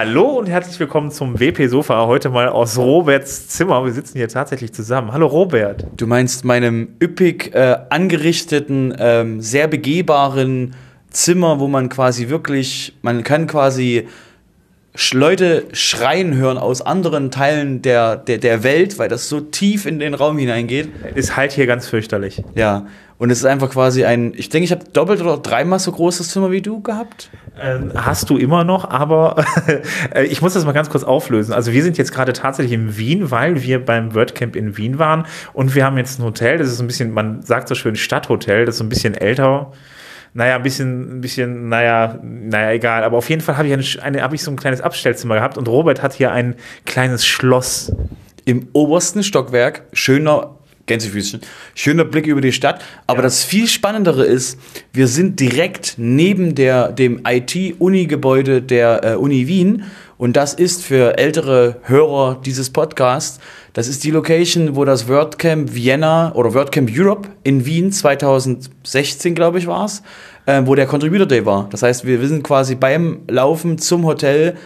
Hallo und herzlich willkommen zum WP Sofa. Heute mal aus Roberts Zimmer. Wir sitzen hier tatsächlich zusammen. Hallo Robert. Du meinst meinem üppig äh, angerichteten, ähm, sehr begehbaren Zimmer, wo man quasi wirklich, man kann quasi Leute schreien hören aus anderen Teilen der, der, der Welt, weil das so tief in den Raum hineingeht. Ist halt hier ganz fürchterlich. Ja, und es ist einfach quasi ein, ich denke, ich habe doppelt oder dreimal so großes Zimmer wie du gehabt. Ähm, hast du immer noch, aber ich muss das mal ganz kurz auflösen. Also wir sind jetzt gerade tatsächlich in Wien, weil wir beim WordCamp in Wien waren und wir haben jetzt ein Hotel, das ist ein bisschen, man sagt so schön Stadthotel, das ist so ein bisschen älter naja, ein bisschen, ein bisschen, naja, naja, egal. Aber auf jeden Fall habe ich, eine, eine, hab ich so ein kleines Abstellzimmer gehabt und Robert hat hier ein kleines Schloss. Im obersten Stockwerk, schöner Gänsefüßchen. Schöner Blick über die Stadt. Aber ja. das viel Spannendere ist, wir sind direkt neben der, dem IT-Uni-Gebäude der äh, Uni Wien. Und das ist für ältere Hörer dieses Podcasts, das ist die Location, wo das WordCamp Vienna oder WordCamp Europe in Wien 2016, glaube ich, war es, äh, wo der Contributor Day war. Das heißt, wir, sind quasi beim Laufen zum Hotel,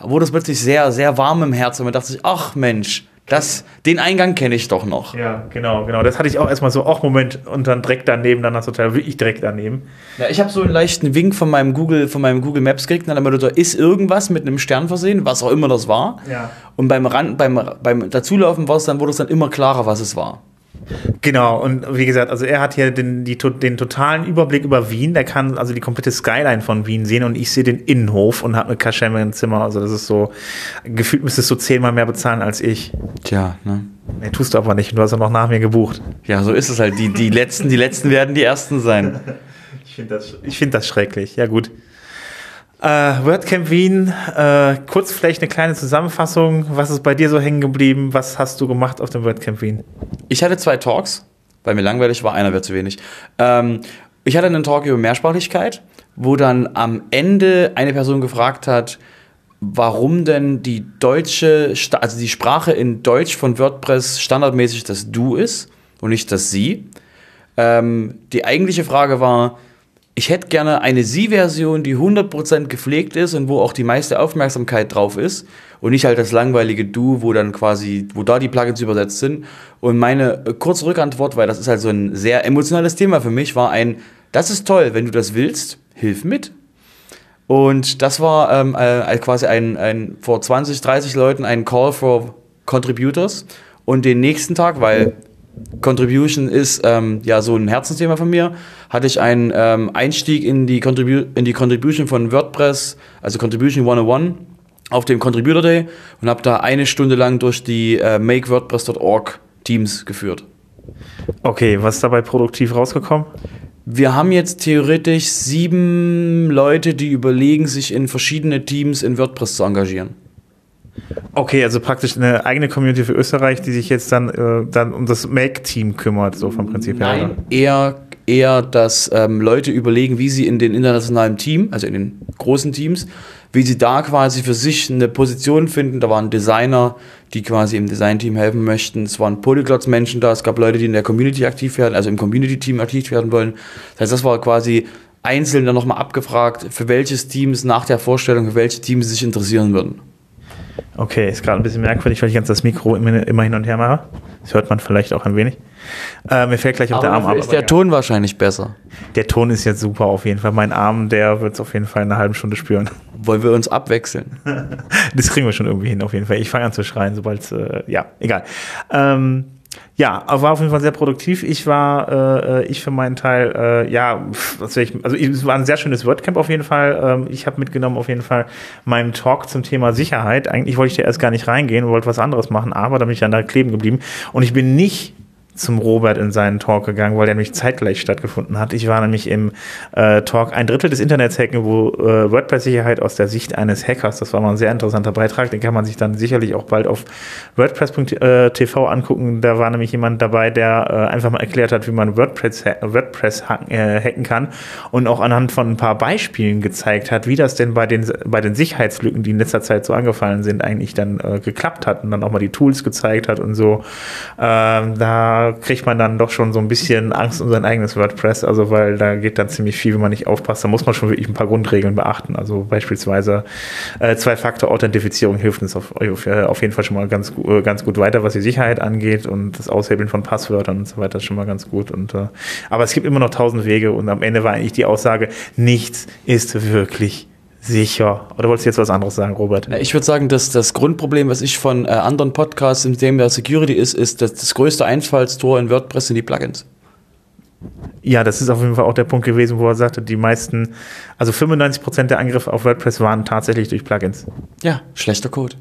wurde es plötzlich sehr, sehr warm im Herzen. Und man dachte sich, ach Mensch, das, den Eingang kenne ich doch noch. Ja, genau, genau. Das hatte ich auch erstmal so, ach Moment, und dann direkt daneben, dann das Hotel, wirklich direkt daneben. Ja, ich habe so einen leichten Wink von meinem Google, von meinem Google Maps gekriegt, dann da ist irgendwas mit einem Stern versehen, was auch immer das war. Ja. Und beim, Ran, beim, beim Dazulaufen war es dann, wurde es dann immer klarer, was es war. Genau, und wie gesagt, also er hat hier den, die, den totalen Überblick über Wien. Der kann also die komplette Skyline von Wien sehen und ich sehe den Innenhof und habe eine Kaschemme im Zimmer. Also das ist so, gefühlt müsstest du zehnmal mehr bezahlen als ich. Tja, ne? Nee, tust du aber nicht. Du hast ja noch nach mir gebucht. Ja, so ist es halt. Die, die, letzten, die letzten werden die ersten sein. ich finde das, find das schrecklich. Ja, gut. Äh, WordCamp Wien, äh, kurz vielleicht eine kleine Zusammenfassung. Was ist bei dir so hängen geblieben? Was hast du gemacht auf dem WordCamp Wien? Ich hatte zwei Talks, weil mir langweilig war, einer wäre zu wenig. Ähm, ich hatte einen Talk über Mehrsprachigkeit, wo dann am Ende eine Person gefragt hat, warum denn die deutsche, also die Sprache in Deutsch von WordPress standardmäßig das Du ist und nicht das Sie. Ähm, die eigentliche Frage war, ich hätte gerne eine Sie-Version, die 100% gepflegt ist und wo auch die meiste Aufmerksamkeit drauf ist und nicht halt das langweilige Du, wo dann quasi, wo da die Plugins übersetzt sind. Und meine äh, kurze Rückantwort, weil das ist halt so ein sehr emotionales Thema für mich, war ein, das ist toll, wenn du das willst, hilf mit. Und das war ähm, äh, quasi ein, ein, vor 20, 30 Leuten ein Call for Contributors. Und den nächsten Tag, weil Contribution ist ähm, ja so ein Herzensthema von mir. Hatte ich einen ähm, Einstieg in die, Contribu in die Contribution von WordPress, also Contribution 101 auf dem Contributor Day und habe da eine Stunde lang durch die äh, makewordpress.org Teams geführt. Okay, was ist dabei produktiv rausgekommen? Wir haben jetzt theoretisch sieben Leute, die überlegen, sich in verschiedene Teams in WordPress zu engagieren. Okay, also praktisch eine eigene Community für Österreich, die sich jetzt dann, äh, dann um das Make-Team kümmert, so vom Prinzip her. Nein, eher, eher, dass ähm, Leute überlegen, wie sie in den internationalen Team, also in den großen Teams, wie sie da quasi für sich eine Position finden. Da waren Designer, die quasi im Design-Team helfen möchten. Es waren Polyglots-Menschen da. Es gab Leute, die in der Community aktiv werden, also im Community-Team aktiv werden wollen. Das heißt, das war quasi einzeln dann nochmal abgefragt, für welches Teams nach der Vorstellung, für welche Teams sie sich interessieren würden. Okay, ist gerade ein bisschen merkwürdig, weil ich ganz das Mikro immer, hin und her mache. Das hört man vielleicht auch ein wenig. Äh, mir fällt gleich auf der Arm ab. Ist der Ton wahrscheinlich besser? Der Ton ist jetzt super auf jeden Fall. Mein Arm, der wird es auf jeden Fall in einer halben Stunde spüren. Wollen wir uns abwechseln? das kriegen wir schon irgendwie hin, auf jeden Fall. Ich fange an zu schreien, sobald, äh, ja, egal. Ähm, ja, war auf jeden Fall sehr produktiv. Ich war, äh, ich für meinen Teil, äh, ja, was ich, also es war ein sehr schönes WordCamp auf jeden Fall. Ähm, ich habe mitgenommen auf jeden Fall meinen Talk zum Thema Sicherheit. Eigentlich wollte ich da erst gar nicht reingehen, wollte was anderes machen, aber da bin ich dann da kleben geblieben. Und ich bin nicht zum Robert in seinen Talk gegangen, weil der nämlich zeitgleich stattgefunden hat. Ich war nämlich im äh, Talk ein Drittel des Internets hacken, wo äh, WordPress-Sicherheit aus der Sicht eines Hackers, das war mal ein sehr interessanter Beitrag, den kann man sich dann sicherlich auch bald auf WordPress.tv angucken. Da war nämlich jemand dabei, der äh, einfach mal erklärt hat, wie man WordPress, WordPress hacken, äh, hacken kann und auch anhand von ein paar Beispielen gezeigt hat, wie das denn bei den, bei den Sicherheitslücken, die in letzter Zeit so angefallen sind, eigentlich dann äh, geklappt hat und dann auch mal die Tools gezeigt hat und so. Ähm, da kriegt man dann doch schon so ein bisschen Angst um sein eigenes WordPress, also weil da geht dann ziemlich viel, wenn man nicht aufpasst. Da muss man schon wirklich ein paar Grundregeln beachten. Also beispielsweise äh, Zwei-Faktor-Authentifizierung hilft uns auf, auf, jeden Fall schon mal ganz, äh, ganz gut weiter, was die Sicherheit angeht und das Aushebeln von Passwörtern und so weiter ist schon mal ganz gut. Und, äh, aber es gibt immer noch tausend Wege und am Ende war eigentlich die Aussage, nichts ist wirklich sicher. Oder wolltest du jetzt was anderes sagen, Robert? Ich würde sagen, dass das Grundproblem, was ich von äh, anderen Podcasts im Thema Security ist, ist, dass das größte Einfallstor in WordPress sind die Plugins. Ja, das ist auf jeden Fall auch der Punkt gewesen, wo er sagte, die meisten, also 95% der Angriffe auf WordPress waren tatsächlich durch Plugins. Ja, schlechter Code.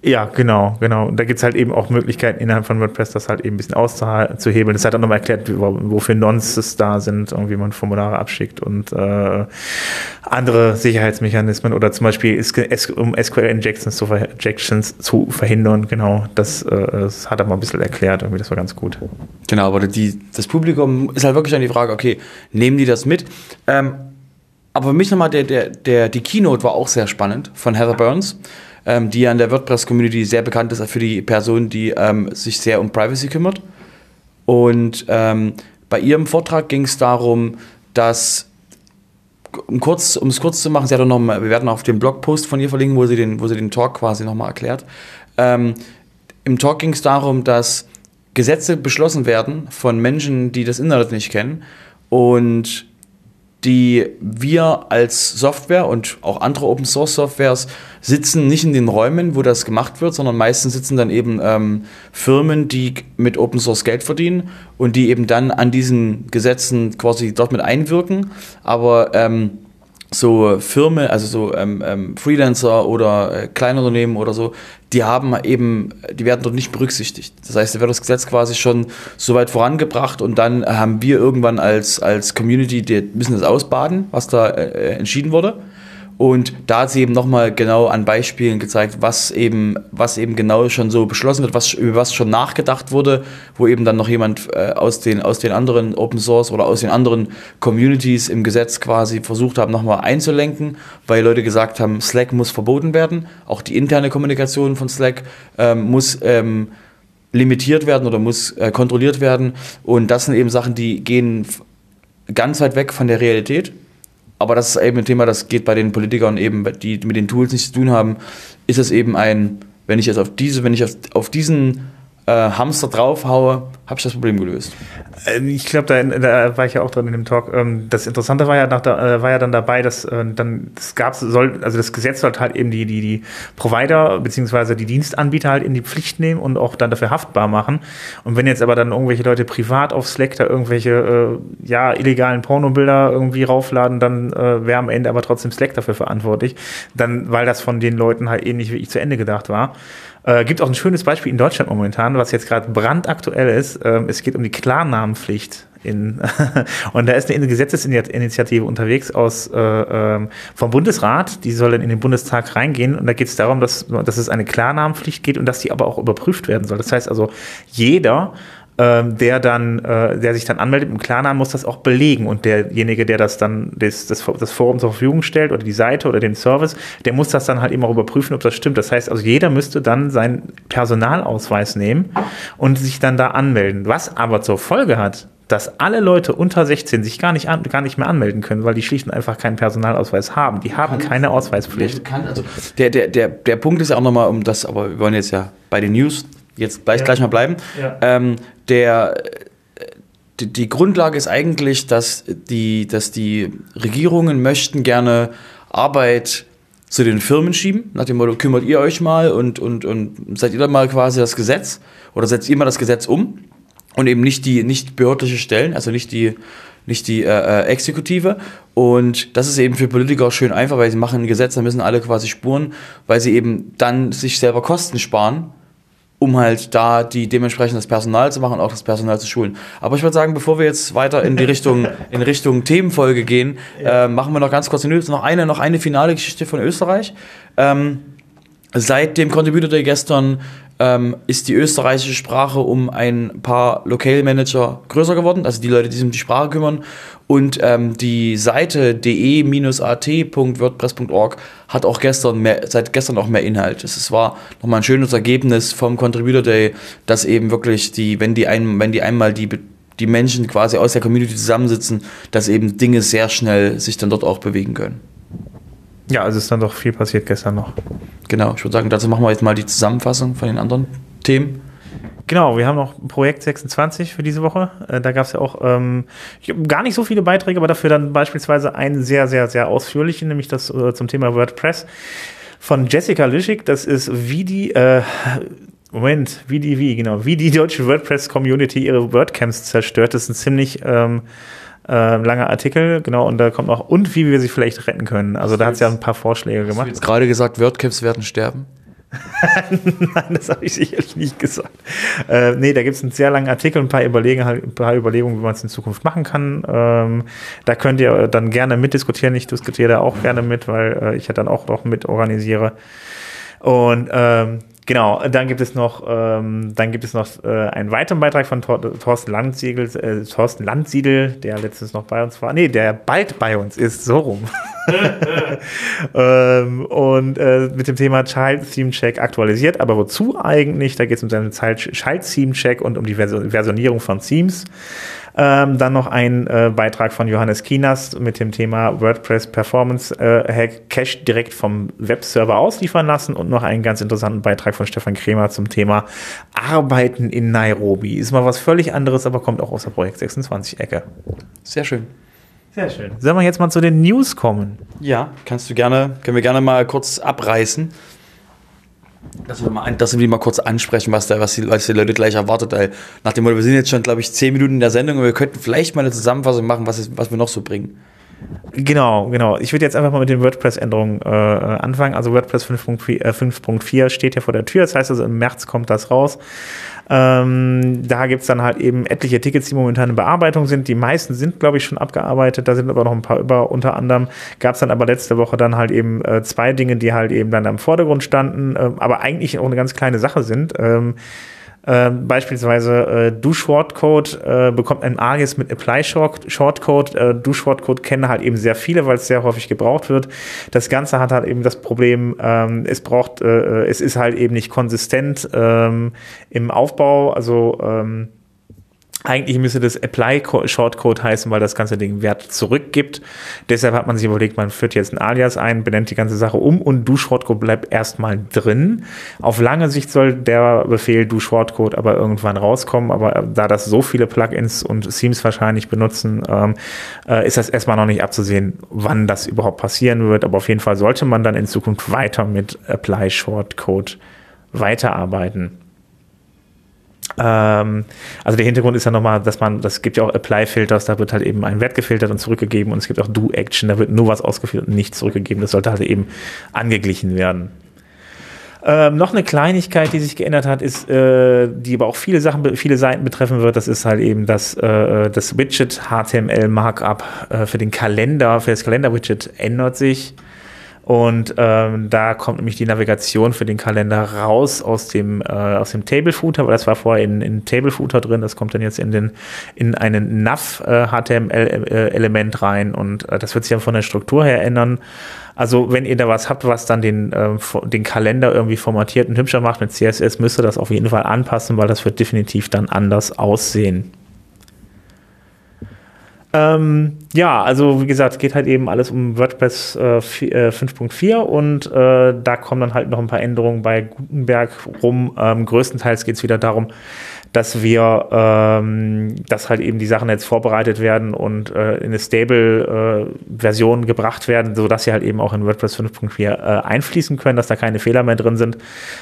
Ja, genau, genau. Und da gibt es halt eben auch Möglichkeiten innerhalb von WordPress, das halt eben ein bisschen auszuhebeln. Das hat auch nochmal erklärt, wofür Nonces da sind wie man Formulare abschickt und äh, andere Sicherheitsmechanismen oder zum Beispiel um SQL-Injections zu, zu, verhindern. Genau, das, äh, das hat er mal ein bisschen erklärt. Irgendwie, das war ganz gut. Genau, aber die, das Publikum ist halt wirklich an die Frage, okay, nehmen die das mit? Ähm, aber für mich nochmal, der, der, der, die Keynote war auch sehr spannend von Heather Burns ähm, die an der WordPress-Community sehr bekannt ist für die Person, die ähm, sich sehr um Privacy kümmert. Und ähm, bei ihrem Vortrag ging es darum, dass, um kurz, um es kurz zu machen, sie hat noch mal, wir werden auf den Blogpost von ihr verlinken, wo sie den, wo sie den Talk quasi nochmal erklärt. Ähm, Im Talk ging es darum, dass Gesetze beschlossen werden von Menschen, die das Internet nicht kennen und die wir als Software und auch andere Open Source Softwares sitzen nicht in den Räumen, wo das gemacht wird, sondern meistens sitzen dann eben ähm, Firmen, die mit Open Source Geld verdienen und die eben dann an diesen Gesetzen quasi dort mit einwirken. Aber ähm, so Firmen, also so ähm, ähm, Freelancer oder äh, Kleinunternehmen oder so, die haben eben, die werden dort nicht berücksichtigt. Das heißt, da wird das Gesetz quasi schon so weit vorangebracht und dann haben wir irgendwann als, als Community, die müssen das ausbaden, was da äh, entschieden wurde. Und da hat sie eben nochmal genau an Beispielen gezeigt, was eben, was eben genau schon so beschlossen wird, was, über was schon nachgedacht wurde, wo eben dann noch jemand äh, aus, den, aus den anderen Open Source oder aus den anderen Communities im Gesetz quasi versucht haben, nochmal einzulenken, weil Leute gesagt haben, Slack muss verboten werden. Auch die interne Kommunikation von Slack ähm, muss ähm, limitiert werden oder muss äh, kontrolliert werden. Und das sind eben Sachen, die gehen ganz weit weg von der Realität aber das ist eben ein Thema, das geht bei den Politikern eben, die mit den Tools nichts zu tun haben, ist es eben ein, wenn ich jetzt auf diese, wenn ich auf, auf diesen äh, Hamster draufhaue, habe ich das Problem gelöst. Ähm, ich glaube, da, da, war ich ja auch drin in dem Talk. Ähm, das Interessante war ja, nach äh, war ja dann dabei, dass äh, dann das gab soll, also das Gesetz sollte halt eben die, die, die Provider beziehungsweise die Dienstanbieter halt in die Pflicht nehmen und auch dann dafür haftbar machen. Und wenn jetzt aber dann irgendwelche Leute privat auf Slack da irgendwelche äh, ja, illegalen Pornobilder irgendwie raufladen, dann äh, wäre am Ende aber trotzdem Slack dafür verantwortlich. Dann, weil das von den Leuten halt eben nicht wirklich zu Ende gedacht war. Äh, gibt auch ein schönes Beispiel in Deutschland momentan, was jetzt gerade brandaktuell ist. Ähm, es geht um die Klarnamenpflicht. In, und da ist eine Gesetzesinitiative unterwegs aus äh, ähm, vom Bundesrat, die soll dann in den Bundestag reingehen und da geht es darum, dass, dass es eine Klarnamenpflicht geht und dass die aber auch überprüft werden soll. Das heißt also, jeder ähm, der dann, äh, der sich dann anmeldet im Klarnamen, muss das auch belegen. Und derjenige, der das dann, das, das, das Forum zur Verfügung stellt oder die Seite oder den Service, der muss das dann halt eben auch überprüfen, ob das stimmt. Das heißt also, jeder müsste dann seinen Personalausweis nehmen und sich dann da anmelden. Was aber zur Folge hat, dass alle Leute unter 16 sich gar nicht, an, gar nicht mehr anmelden können, weil die schlicht und einfach keinen Personalausweis haben. Die haben kann, keine Ausweispflicht. Kann, also der, der, der, der Punkt ist ja auch nochmal, um das, aber wir wollen jetzt ja bei den News jetzt gleich, ja. gleich mal bleiben. Ja. Ähm, der, die, die, Grundlage ist eigentlich, dass die, dass die Regierungen möchten gerne Arbeit zu den Firmen schieben, nach dem Motto, kümmert ihr euch mal und, und, und seid ihr dann mal quasi das Gesetz oder setzt ihr mal das Gesetz um und eben nicht die nicht behördliche Stellen, also nicht die, nicht die äh, äh Exekutive. Und das ist eben für Politiker schön einfach, weil sie machen ein Gesetz, da müssen alle quasi spuren, weil sie eben dann sich selber Kosten sparen um halt da die dementsprechend das Personal zu machen auch das Personal zu schulen. Aber ich würde sagen, bevor wir jetzt weiter in die Richtung, in Richtung Themenfolge gehen, ja. äh, machen wir noch ganz kurz. Noch eine, noch eine finale Geschichte von Österreich. Ähm, seit dem Contributor Day gestern ähm, ist die österreichische Sprache um ein paar Locale Manager größer geworden, also die Leute, die sich um die Sprache kümmern. Und ähm, die Seite de-at.wordpress.org hat auch gestern mehr, seit gestern auch mehr Inhalt. Es war nochmal ein schönes Ergebnis vom Contributor Day, dass eben wirklich die, wenn die, ein, wenn die einmal die die Menschen quasi aus der Community zusammensitzen, dass eben Dinge sehr schnell sich dann dort auch bewegen können. Ja, also ist dann doch viel passiert gestern noch. Genau, ich würde sagen, dazu machen wir jetzt mal die Zusammenfassung von den anderen Themen. Genau, wir haben noch Projekt 26 für diese Woche. Äh, da gab es ja auch ähm, gar nicht so viele Beiträge, aber dafür dann beispielsweise einen sehr, sehr, sehr ausführlichen, nämlich das äh, zum Thema WordPress von Jessica Lischig. Das ist wie die, äh, Moment, wie die, wie, genau, wie die deutsche WordPress-Community ihre WordCamps zerstört. Das ist ein ziemlich ähm, äh, langer Artikel, genau, und da kommt noch, und wie wir sie vielleicht retten können. Also da hat sie ja ein paar Vorschläge gemacht. Du jetzt gerade gesagt, WordCamps werden sterben? Nein, das habe ich sicherlich nicht gesagt. Äh, nee, da gibt es einen sehr langen Artikel, ein paar, Überlegen, halt, ein paar Überlegungen, wie man es in Zukunft machen kann. Ähm, da könnt ihr dann gerne mitdiskutieren. Ich diskutiere da auch gerne mit, weil äh, ich ja dann auch noch mit organisiere. Und ähm, Genau, dann gibt es noch, ähm, dann gibt es noch äh, einen weiteren Beitrag von Tor Thorsten Landsiedel, äh, Thorsten Landsiedel, der letztens noch bei uns war. Nee, der bald bei uns ist, so rum. ähm, und äh, mit dem Thema Child Theme Check aktualisiert, aber wozu eigentlich? Da geht es um seinen Child Theme Check und um die Versionierung von Themes. Ähm, dann noch ein äh, Beitrag von Johannes Kinas mit dem Thema WordPress Performance äh, Hack Cache direkt vom Webserver ausliefern lassen und noch einen ganz interessanten Beitrag von Stefan Kremer zum Thema Arbeiten in Nairobi. Ist mal was völlig anderes, aber kommt auch aus der Projekt 26 Ecke. Sehr schön. Sehr schön. Sollen wir jetzt mal zu den News kommen? Ja, kannst du gerne, können wir gerne mal kurz abreißen dass wir, mal, dass wir mal kurz ansprechen, was, da, was, die, was die Leute gleich erwartet. Weil nach dem Motto, wir sind jetzt schon, glaube ich, zehn Minuten in der Sendung und wir könnten vielleicht mal eine Zusammenfassung machen, was, ist, was wir noch so bringen. Genau, genau. Ich würde jetzt einfach mal mit den WordPress-Änderungen äh, anfangen. Also WordPress 5.4 äh, steht ja vor der Tür. Das heißt also, im März kommt das raus. Ähm, da gibt es dann halt eben etliche Tickets, die momentan in Bearbeitung sind. Die meisten sind, glaube ich, schon abgearbeitet. Da sind aber noch ein paar über. Unter anderem gab es dann aber letzte Woche dann halt eben äh, zwei Dinge, die halt eben dann am Vordergrund standen, äh, aber eigentlich auch eine ganz kleine Sache sind. Ähm, ähm, beispielsweise äh, Do-Shortcode äh, bekommt ein Alias mit Apply-Shortcode. Äh, Do-Shortcode kennen halt eben sehr viele, weil es sehr häufig gebraucht wird. Das Ganze hat halt eben das Problem, ähm, es braucht, äh, es ist halt eben nicht konsistent ähm, im Aufbau. Also ähm, eigentlich müsste das Apply Shortcode heißen, weil das ganze Ding Wert zurückgibt. Deshalb hat man sich überlegt, man führt jetzt ein Alias ein, benennt die ganze Sache um und do Shortcode bleibt erstmal drin. Auf lange Sicht soll der Befehl do Shortcode aber irgendwann rauskommen, aber äh, da das so viele Plugins und Themes wahrscheinlich benutzen, ähm, äh, ist das erstmal noch nicht abzusehen, wann das überhaupt passieren wird. Aber auf jeden Fall sollte man dann in Zukunft weiter mit Apply Shortcode weiterarbeiten. Ähm, also der Hintergrund ist ja nochmal, dass man, das gibt ja auch Apply-Filters, da wird halt eben ein Wert gefiltert und zurückgegeben und es gibt auch Do-Action, da wird nur was ausgeführt und nichts zurückgegeben. Das sollte halt eben angeglichen werden. Ähm, noch eine Kleinigkeit, die sich geändert hat, ist, äh, die aber auch viele Sachen, viele Seiten betreffen wird, das ist halt eben das, äh, das Widget HTML Markup äh, für den Kalender, für das Kalender-Widget ändert sich. Und ähm, da kommt nämlich die Navigation für den Kalender raus aus dem, äh, aus dem Table Footer, weil das war vorher in, in Table Footer drin. Das kommt dann jetzt in, den, in einen Nav äh, äh, rein und äh, das wird sich dann von der Struktur her ändern. Also wenn ihr da was habt, was dann den, äh, den Kalender irgendwie formatiert und hübscher macht mit CSS, müsst ihr das auf jeden Fall anpassen, weil das wird definitiv dann anders aussehen. Ähm, ja, also wie gesagt, es geht halt eben alles um WordPress äh, 5.4 äh, und äh, da kommen dann halt noch ein paar Änderungen bei Gutenberg rum. Ähm, größtenteils geht es wieder darum, dass wir, ähm, dass halt eben die Sachen jetzt vorbereitet werden und äh, in eine Stable-Version äh, gebracht werden, sodass sie halt eben auch in WordPress 5.4 äh, einfließen können, dass da keine Fehler mehr drin sind.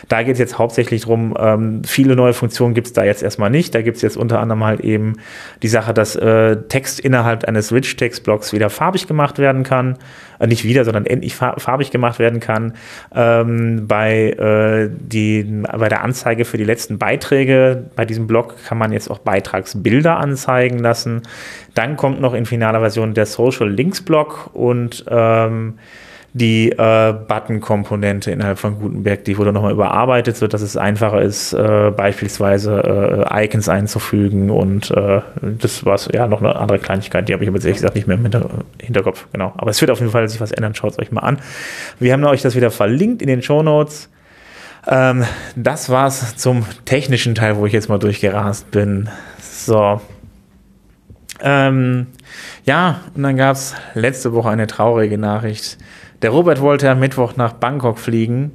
Da geht es jetzt hauptsächlich drum, ähm, viele neue Funktionen gibt es da jetzt erstmal nicht. Da gibt es jetzt unter anderem halt eben die Sache, dass Text innerhalb eines Rich-Text-Blocks wieder farbig gemacht werden kann äh, nicht wieder, sondern endlich farbig gemacht werden kann. Ähm, bei, äh, die, bei der Anzeige für die letzten Beiträge bei diesem Blog kann man jetzt auch Beitragsbilder anzeigen lassen. Dann kommt noch in finaler Version der Social Links Blog und ähm, die äh, Button-Komponente innerhalb von Gutenberg, die wurde nochmal überarbeitet, sodass es einfacher ist, äh, beispielsweise äh, Icons einzufügen und äh, das war ja noch eine andere Kleinigkeit, die habe ich aber ehrlich gesagt nicht mehr im Hinter Hinterkopf. Genau. Aber es wird auf jeden Fall sich was ändern, schaut es euch mal an. Wir haben euch das wieder verlinkt in den Show Notes. Ähm, das war's zum technischen Teil, wo ich jetzt mal durchgerast bin. So. Ähm, ja, und dann gab es letzte Woche eine traurige Nachricht. Der Robert wollte am Mittwoch nach Bangkok fliegen.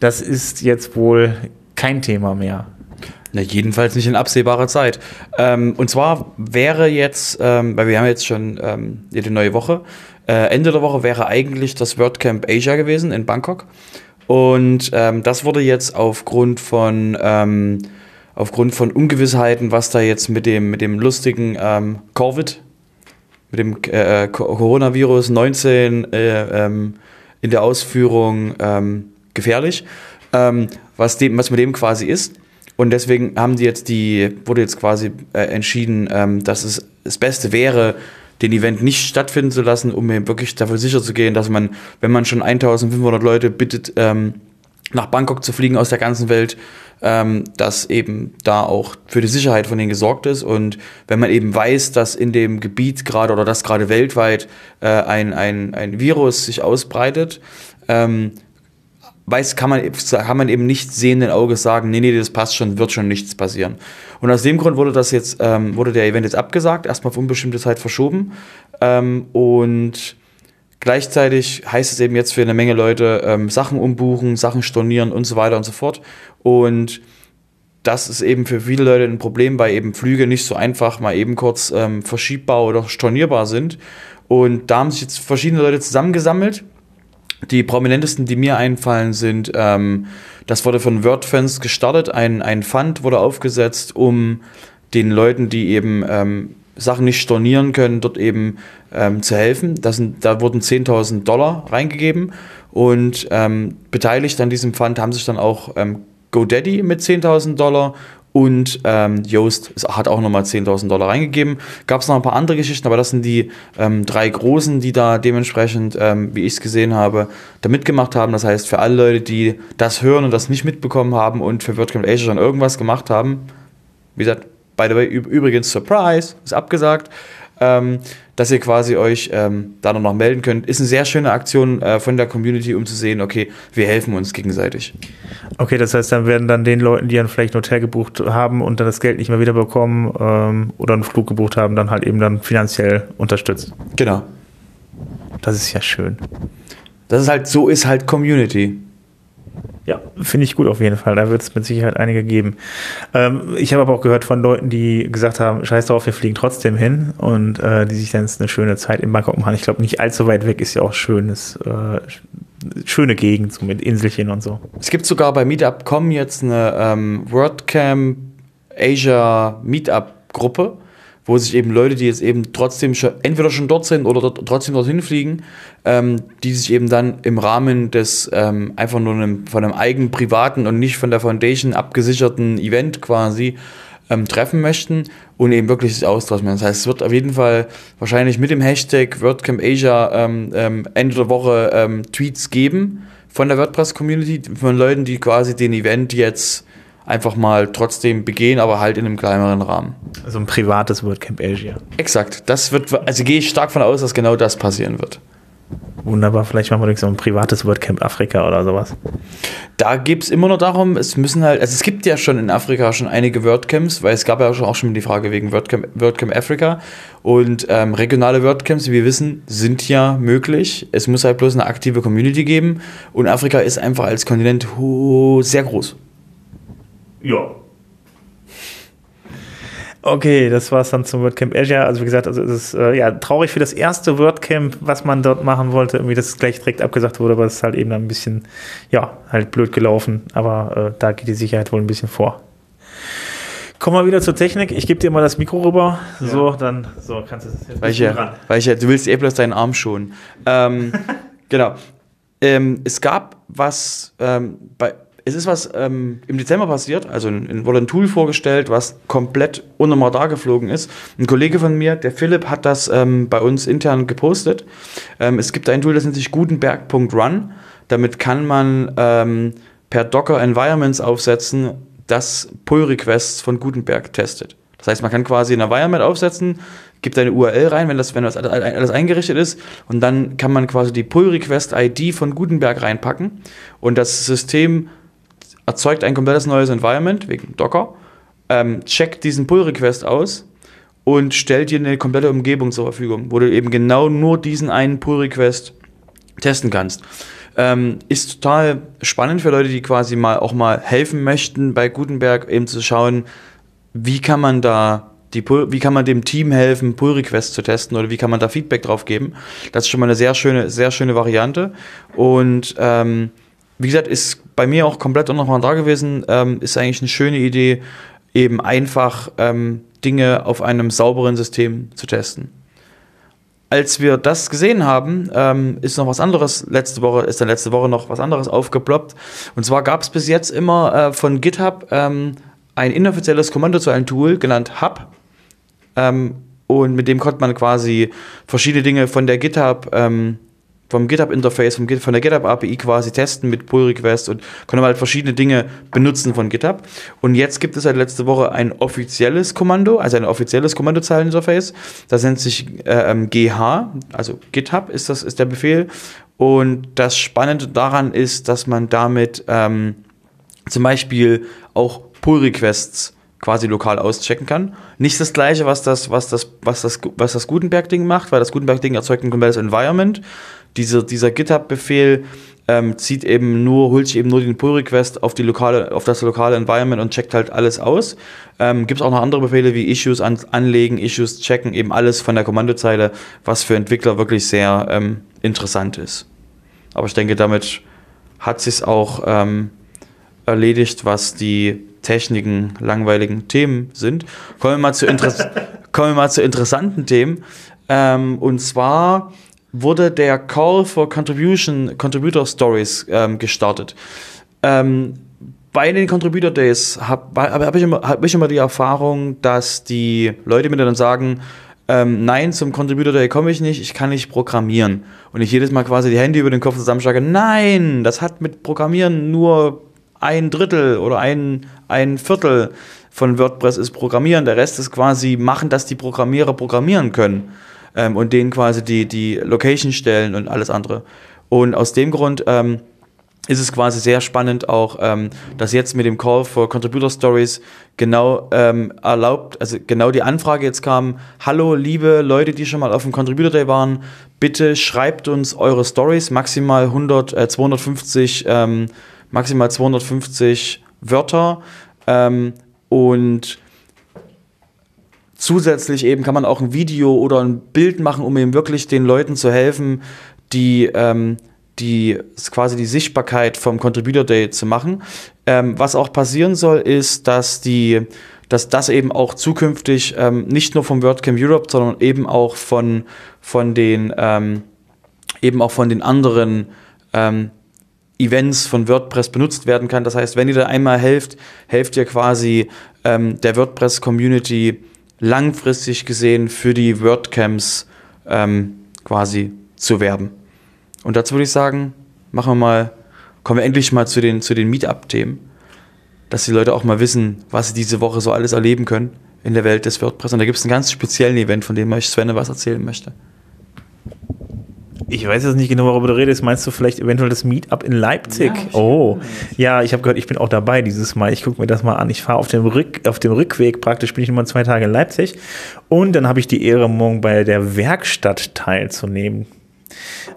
Das ist jetzt wohl kein Thema mehr. Na, jedenfalls nicht in absehbarer Zeit. Ähm, und zwar wäre jetzt, ähm, weil wir haben jetzt schon ähm, die neue Woche, äh, Ende der Woche wäre eigentlich das WordCamp Asia gewesen in Bangkok. Und ähm, das wurde jetzt aufgrund von ähm, aufgrund von Ungewissheiten, was da jetzt mit dem mit dem lustigen ähm, Covid mit dem äh, Coronavirus 19 äh, ähm, in der Ausführung ähm, gefährlich, ähm, was, dem, was mit dem quasi ist. Und deswegen haben die jetzt die, wurde jetzt quasi äh, entschieden, ähm, dass es das Beste wäre, den Event nicht stattfinden zu lassen, um eben wirklich dafür sicher zu gehen, dass man, wenn man schon 1500 Leute bittet, ähm, nach Bangkok zu fliegen aus der ganzen Welt, ähm, dass eben da auch für die Sicherheit von denen gesorgt ist. Und wenn man eben weiß, dass in dem Gebiet gerade oder dass gerade weltweit äh, ein, ein, ein Virus sich ausbreitet, ähm, weiß, kann man, kann man eben nicht sehenden Auges sagen, nee, nee, das passt schon, wird schon nichts passieren. Und aus dem Grund wurde das jetzt, ähm, wurde der Event jetzt abgesagt, erstmal auf unbestimmte Zeit verschoben. Ähm, und Gleichzeitig heißt es eben jetzt für eine Menge Leute ähm, Sachen umbuchen, Sachen stornieren und so weiter und so fort. Und das ist eben für viele Leute ein Problem, weil eben Flüge nicht so einfach mal eben kurz ähm, verschiebbar oder stornierbar sind. Und da haben sich jetzt verschiedene Leute zusammengesammelt. Die prominentesten, die mir einfallen, sind, ähm, das wurde von WordFans gestartet, ein, ein Fund wurde aufgesetzt, um den Leuten, die eben ähm, Sachen nicht stornieren können, dort eben ähm, zu helfen. Sind, da wurden 10.000 Dollar reingegeben und ähm, beteiligt an diesem Fund haben sich dann auch ähm, GoDaddy mit 10.000 Dollar und ähm, Yoast hat auch nochmal 10.000 Dollar reingegeben. Gab es noch ein paar andere Geschichten, aber das sind die ähm, drei großen, die da dementsprechend, ähm, wie ich es gesehen habe, da mitgemacht haben. Das heißt, für alle Leute, die das hören und das nicht mitbekommen haben und für WordCamp Asia schon irgendwas gemacht haben, wie gesagt, by the way, übrigens, Surprise, ist abgesagt. Ähm, dass ihr quasi euch ähm, da noch melden könnt. Ist eine sehr schöne Aktion äh, von der Community, um zu sehen, okay, wir helfen uns gegenseitig. Okay, das heißt, dann werden dann den Leuten, die dann vielleicht ein Hotel gebucht haben und dann das Geld nicht mehr wiederbekommen ähm, oder einen Flug gebucht haben, dann halt eben dann finanziell unterstützt. Genau. Das ist ja schön. Das ist halt, so ist halt Community. Ja, finde ich gut auf jeden Fall. Da wird es mit Sicherheit einige geben. Ähm, ich habe aber auch gehört von Leuten, die gesagt haben, scheiß drauf, wir fliegen trotzdem hin und äh, die sich dann eine schöne Zeit in Bangkok machen. Ich glaube, nicht allzu weit weg ist ja auch schönes, äh, schöne Gegend, so mit Inselchen und so. Es gibt sogar bei Meetup.com jetzt eine ähm, WordCamp Asia Meetup-Gruppe wo sich eben Leute, die jetzt eben trotzdem schon, entweder schon dort sind oder dort, trotzdem dorthin fliegen, ähm, die sich eben dann im Rahmen des ähm, einfach nur einem, von einem eigenen privaten und nicht von der Foundation abgesicherten Event quasi ähm, treffen möchten und eben wirklich sich austauschen. Das heißt, es wird auf jeden Fall wahrscheinlich mit dem Hashtag WordCamp Asia ähm, ähm, Ende der Woche ähm, Tweets geben von der WordPress-Community, von Leuten, die quasi den Event jetzt einfach mal trotzdem begehen, aber halt in einem kleineren Rahmen. Also ein privates WordCamp Asia. Exakt. Das wird, also gehe ich stark von aus, dass genau das passieren wird. Wunderbar, vielleicht machen wir so ein privates WordCamp Afrika oder sowas. Da geht es immer noch darum, es müssen halt, also es gibt ja schon in Afrika schon einige WordCamps, weil es gab ja auch schon die Frage wegen WordCamp, WordCamp Afrika und ähm, regionale WordCamps, wie wir wissen, sind ja möglich. Es muss halt bloß eine aktive Community geben und Afrika ist einfach als Kontinent sehr groß. Ja. Okay, das war es dann zum WordCamp Azure. Also wie gesagt, also es ist äh, ja traurig für das erste WordCamp, was man dort machen wollte, irgendwie das gleich direkt abgesagt wurde, aber es ist halt eben ein bisschen, ja, halt blöd gelaufen. Aber äh, da geht die Sicherheit wohl ein bisschen vor. Kommen wir wieder zur Technik. Ich gebe dir mal das Mikro rüber. Ja. So, dann so kannst du es jetzt weil ich, ja, weil ich ja, du willst eh bloß deinen Arm schonen. Ähm, genau. Ähm, es gab was ähm, bei es ist was ähm, im Dezember passiert, also ein, wurde ein Tool vorgestellt, was komplett unter dem Radar geflogen ist. Ein Kollege von mir, der Philipp, hat das ähm, bei uns intern gepostet. Ähm, es gibt ein Tool, das nennt sich gutenberg.run. Damit kann man ähm, per Docker Environments aufsetzen, das Pull-Requests von Gutenberg testet. Das heißt, man kann quasi ein Environment aufsetzen, gibt eine URL rein, wenn das, wenn das alles eingerichtet ist, und dann kann man quasi die Pull-Request-ID von Gutenberg reinpacken und das System erzeugt ein komplettes neues Environment wegen Docker, ähm, checkt diesen Pull-Request aus und stellt dir eine komplette Umgebung zur Verfügung, wo du eben genau nur diesen einen Pull-Request testen kannst. Ähm, ist total spannend für Leute, die quasi mal auch mal helfen möchten, bei Gutenberg eben zu schauen, wie kann man da die Pull, wie kann man dem Team helfen, Pull Requests zu testen oder wie kann man da Feedback drauf geben. Das ist schon mal eine sehr schöne, sehr schöne Variante. Und ähm, wie gesagt, ist bei mir auch komplett unnochmal da gewesen. Ähm, ist eigentlich eine schöne Idee, eben einfach ähm, Dinge auf einem sauberen System zu testen. Als wir das gesehen haben, ähm, ist noch was anderes letzte Woche, ist dann letzte Woche noch was anderes aufgeploppt. Und zwar gab es bis jetzt immer äh, von GitHub ähm, ein inoffizielles Kommando zu einem Tool genannt Hub. Ähm, und mit dem konnte man quasi verschiedene Dinge von der GitHub, ähm, vom GitHub-Interface, vom, von der GitHub-API quasi testen mit Pull-Request und konnte man halt verschiedene Dinge benutzen von GitHub. Und jetzt gibt es seit letzte Woche ein offizielles Kommando, also ein offizielles Kommandozeilen-Interface. Das nennt sich äh, ähm, GH, also GitHub ist, das, ist der Befehl. Und das Spannende daran ist, dass man damit ähm, zum Beispiel auch Pull-Requests quasi lokal auschecken kann. Nicht das gleiche, was das, was das, was das, was das Gutenberg-Ding macht, weil das Gutenberg-Ding erzeugt ein komplettes Environment. Diese, dieser GitHub-Befehl ähm, zieht eben nur, holt sich eben nur den Pull-Request auf die lokale, auf das lokale Environment und checkt halt alles aus. Ähm, Gibt es auch noch andere Befehle wie Issues an, anlegen, Issues checken, eben alles von der Kommandozeile, was für Entwickler wirklich sehr ähm, interessant ist. Aber ich denke, damit hat sich auch ähm, erledigt, was die Techniken, langweiligen Themen sind. Kommen wir mal zu, kommen wir mal zu interessanten Themen. Ähm, und zwar wurde der Call for Contribution, Contributor Stories ähm, gestartet. Ähm, bei den Contributor Days habe hab ich, immer, hab ich immer die Erfahrung, dass die Leute mir dann sagen, ähm, nein, zum Contributor Day komme ich nicht, ich kann nicht programmieren. Und ich jedes Mal quasi die Hände über den Kopf zusammenschlage, nein, das hat mit Programmieren nur ein Drittel oder ein, ein Viertel von WordPress ist Programmieren. Der Rest ist quasi machen, dass die Programmierer programmieren können ähm, und denen quasi die, die Location stellen und alles andere. Und aus dem Grund ähm, ist es quasi sehr spannend auch, ähm, dass jetzt mit dem Call for Contributor Stories genau ähm, erlaubt, also genau die Anfrage jetzt kam, hallo liebe Leute, die schon mal auf dem Contributor Day waren, bitte schreibt uns eure Stories, maximal 100, äh, 250 ähm, maximal 250 Wörter ähm, und zusätzlich eben kann man auch ein Video oder ein Bild machen, um eben wirklich den Leuten zu helfen, die, ähm, die quasi die Sichtbarkeit vom Contributor Day zu machen. Ähm, was auch passieren soll, ist, dass die dass das eben auch zukünftig ähm, nicht nur vom WordCamp Europe, sondern eben auch von, von den ähm, eben auch von den anderen ähm, Events von WordPress benutzt werden kann. Das heißt, wenn ihr da einmal helft, helft ihr quasi ähm, der WordPress-Community langfristig gesehen für die WordCamps ähm, quasi zu werben. Und dazu würde ich sagen, machen wir mal, kommen wir endlich mal zu den, zu den Meetup-Themen, dass die Leute auch mal wissen, was sie diese Woche so alles erleben können in der Welt des WordPress. Und da gibt es einen ganz speziellen Event, von dem euch Sven was erzählen möchte. Ich weiß jetzt nicht genau, worüber du redest. Meinst du vielleicht eventuell das Meetup in Leipzig? Ja, oh, ja, ich habe gehört, ich bin auch dabei dieses Mal. Ich gucke mir das mal an. Ich fahre auf dem Rück, auf dem Rückweg praktisch bin ich immer zwei Tage in Leipzig und dann habe ich die Ehre, morgen bei der Werkstatt teilzunehmen.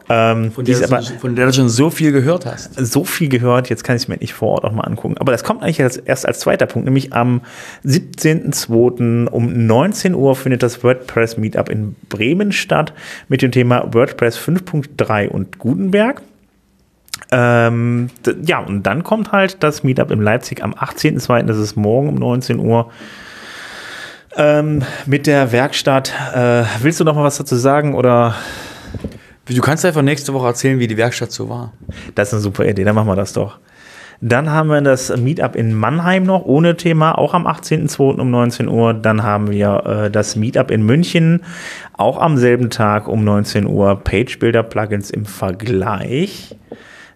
Ähm, von, der aber, schon, von, der du schon so viel gehört hast. So viel gehört, jetzt kann ich es mir nicht vor Ort auch mal angucken. Aber das kommt eigentlich als, erst als zweiter Punkt, nämlich am 17.02. um 19 Uhr findet das WordPress Meetup in Bremen statt mit dem Thema WordPress 5.3 und Gutenberg. Ähm, ja, und dann kommt halt das Meetup in Leipzig am 18.02., das ist morgen um 19 Uhr. Ähm, mit der Werkstatt. Äh, willst du noch mal was dazu sagen oder Du kannst einfach nächste Woche erzählen, wie die Werkstatt so war. Das ist eine super Idee, dann machen wir das doch. Dann haben wir das Meetup in Mannheim noch ohne Thema, auch am 18.02. um 19 Uhr. Dann haben wir äh, das Meetup in München, auch am selben Tag um 19 Uhr. Page Builder Plugins im Vergleich.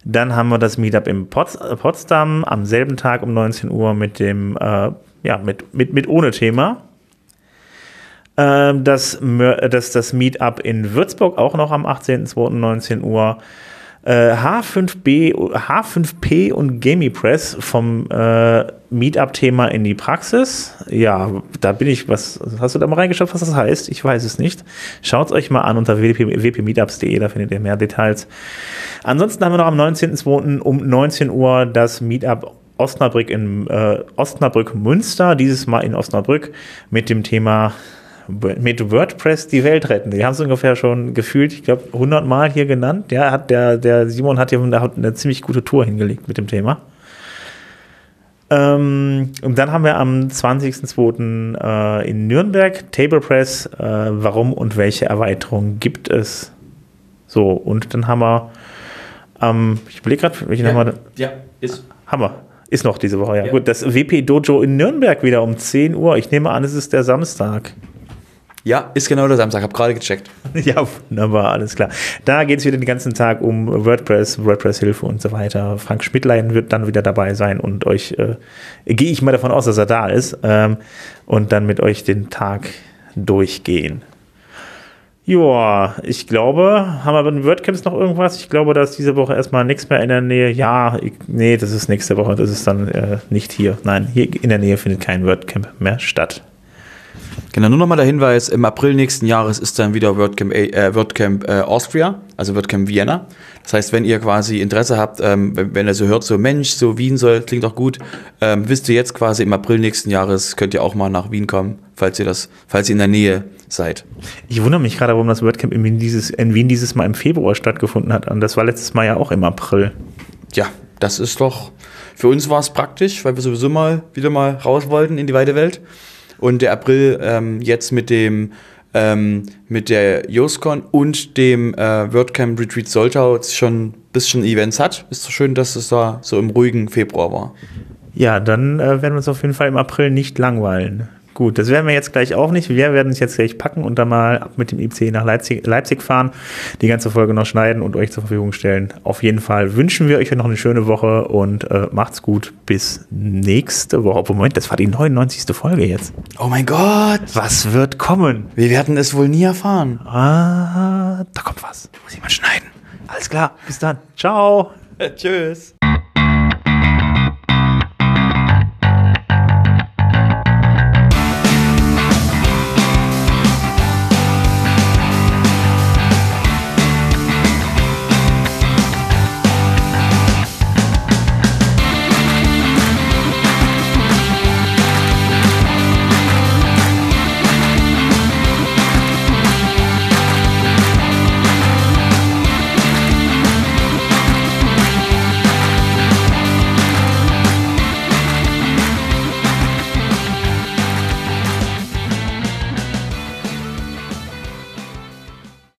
Dann haben wir das Meetup in Pots äh, Potsdam am selben Tag um 19 Uhr mit dem, äh, ja, mit, mit, mit ohne Thema. Ähm, das, das, das Meetup in Würzburg auch noch am 18.02.19 Uhr. H5B, H5P und GamiPress vom äh, Meetup-Thema in die Praxis. Ja, da bin ich, was, hast du da mal reingeschaut, was das heißt? Ich weiß es nicht. Schaut es euch mal an unter wpmeetups.de, da findet ihr mehr Details. Ansonsten haben wir noch am 19.02. um 19 Uhr das Meetup Osnabrück in äh, Osnabrück Münster, dieses Mal in Osnabrück mit dem Thema mit WordPress die Welt retten. Die haben es ungefähr schon gefühlt, ich glaube, 100 Mal hier genannt. Ja, hat der, der Simon hat hier eine ziemlich gute Tour hingelegt mit dem Thema. Ähm, und dann haben wir am 20.02. Äh, in Nürnberg TablePress. Äh, warum und welche Erweiterungen gibt es? So, und dann haben wir ähm, ich überlege gerade, welche ja, nochmal. Ja, ist. Hammer. Ist noch diese Woche, ja. ja. Gut, das WP Dojo in Nürnberg wieder um 10 Uhr. Ich nehme an, es ist der Samstag. Ja, ist genau der Samstag. Hab gerade gecheckt. Ja, wunderbar, alles klar. Da geht es wieder den ganzen Tag um WordPress, WordPress-Hilfe und so weiter. Frank Schmidtlein wird dann wieder dabei sein und euch, äh, gehe ich mal davon aus, dass er da ist, ähm, und dann mit euch den Tag durchgehen. Ja, ich glaube, haben wir bei den WordCamps noch irgendwas? Ich glaube, da ist diese Woche erstmal nichts mehr in der Nähe. Ja, ich, nee, das ist nächste Woche. Das ist dann äh, nicht hier. Nein, hier in der Nähe findet kein WordCamp mehr statt. Genau, nur nochmal der Hinweis, im April nächsten Jahres ist dann wieder WordCamp, äh, WordCamp äh, Austria, also WordCamp Vienna. Das heißt, wenn ihr quasi Interesse habt, ähm, wenn, wenn ihr so hört, so Mensch, so Wien soll, klingt auch gut, ähm, wisst ihr jetzt quasi im April nächsten Jahres, könnt ihr auch mal nach Wien kommen, falls ihr das, falls ihr in der Nähe seid. Ich wundere mich gerade, warum das WordCamp in Wien, dieses, in Wien dieses Mal im Februar stattgefunden hat. Und das war letztes Mal ja auch im April. Ja, das ist doch, für uns war es praktisch, weil wir sowieso mal wieder mal raus wollten in die weite Welt. Und der April ähm, jetzt mit dem ähm, mit der JOSCON und dem äh, WordCamp Retreat Soltau schon ein bisschen Events hat. Ist so schön, dass es da so im ruhigen Februar war. Ja, dann äh, werden wir uns auf jeden Fall im April nicht langweilen. Gut, das werden wir jetzt gleich auch nicht. Wir werden es jetzt gleich packen und dann mal ab mit dem IC nach Leipzig, Leipzig fahren, die ganze Folge noch schneiden und euch zur Verfügung stellen. Auf jeden Fall wünschen wir euch noch eine schöne Woche und äh, macht's gut. Bis nächste Woche. Moment, das war die 99. Folge jetzt. Oh mein Gott! Was wird kommen? Wir werden es wohl nie erfahren. Ah, da kommt was. Muss ich mal schneiden. Alles klar, bis dann. Ciao. Tschüss.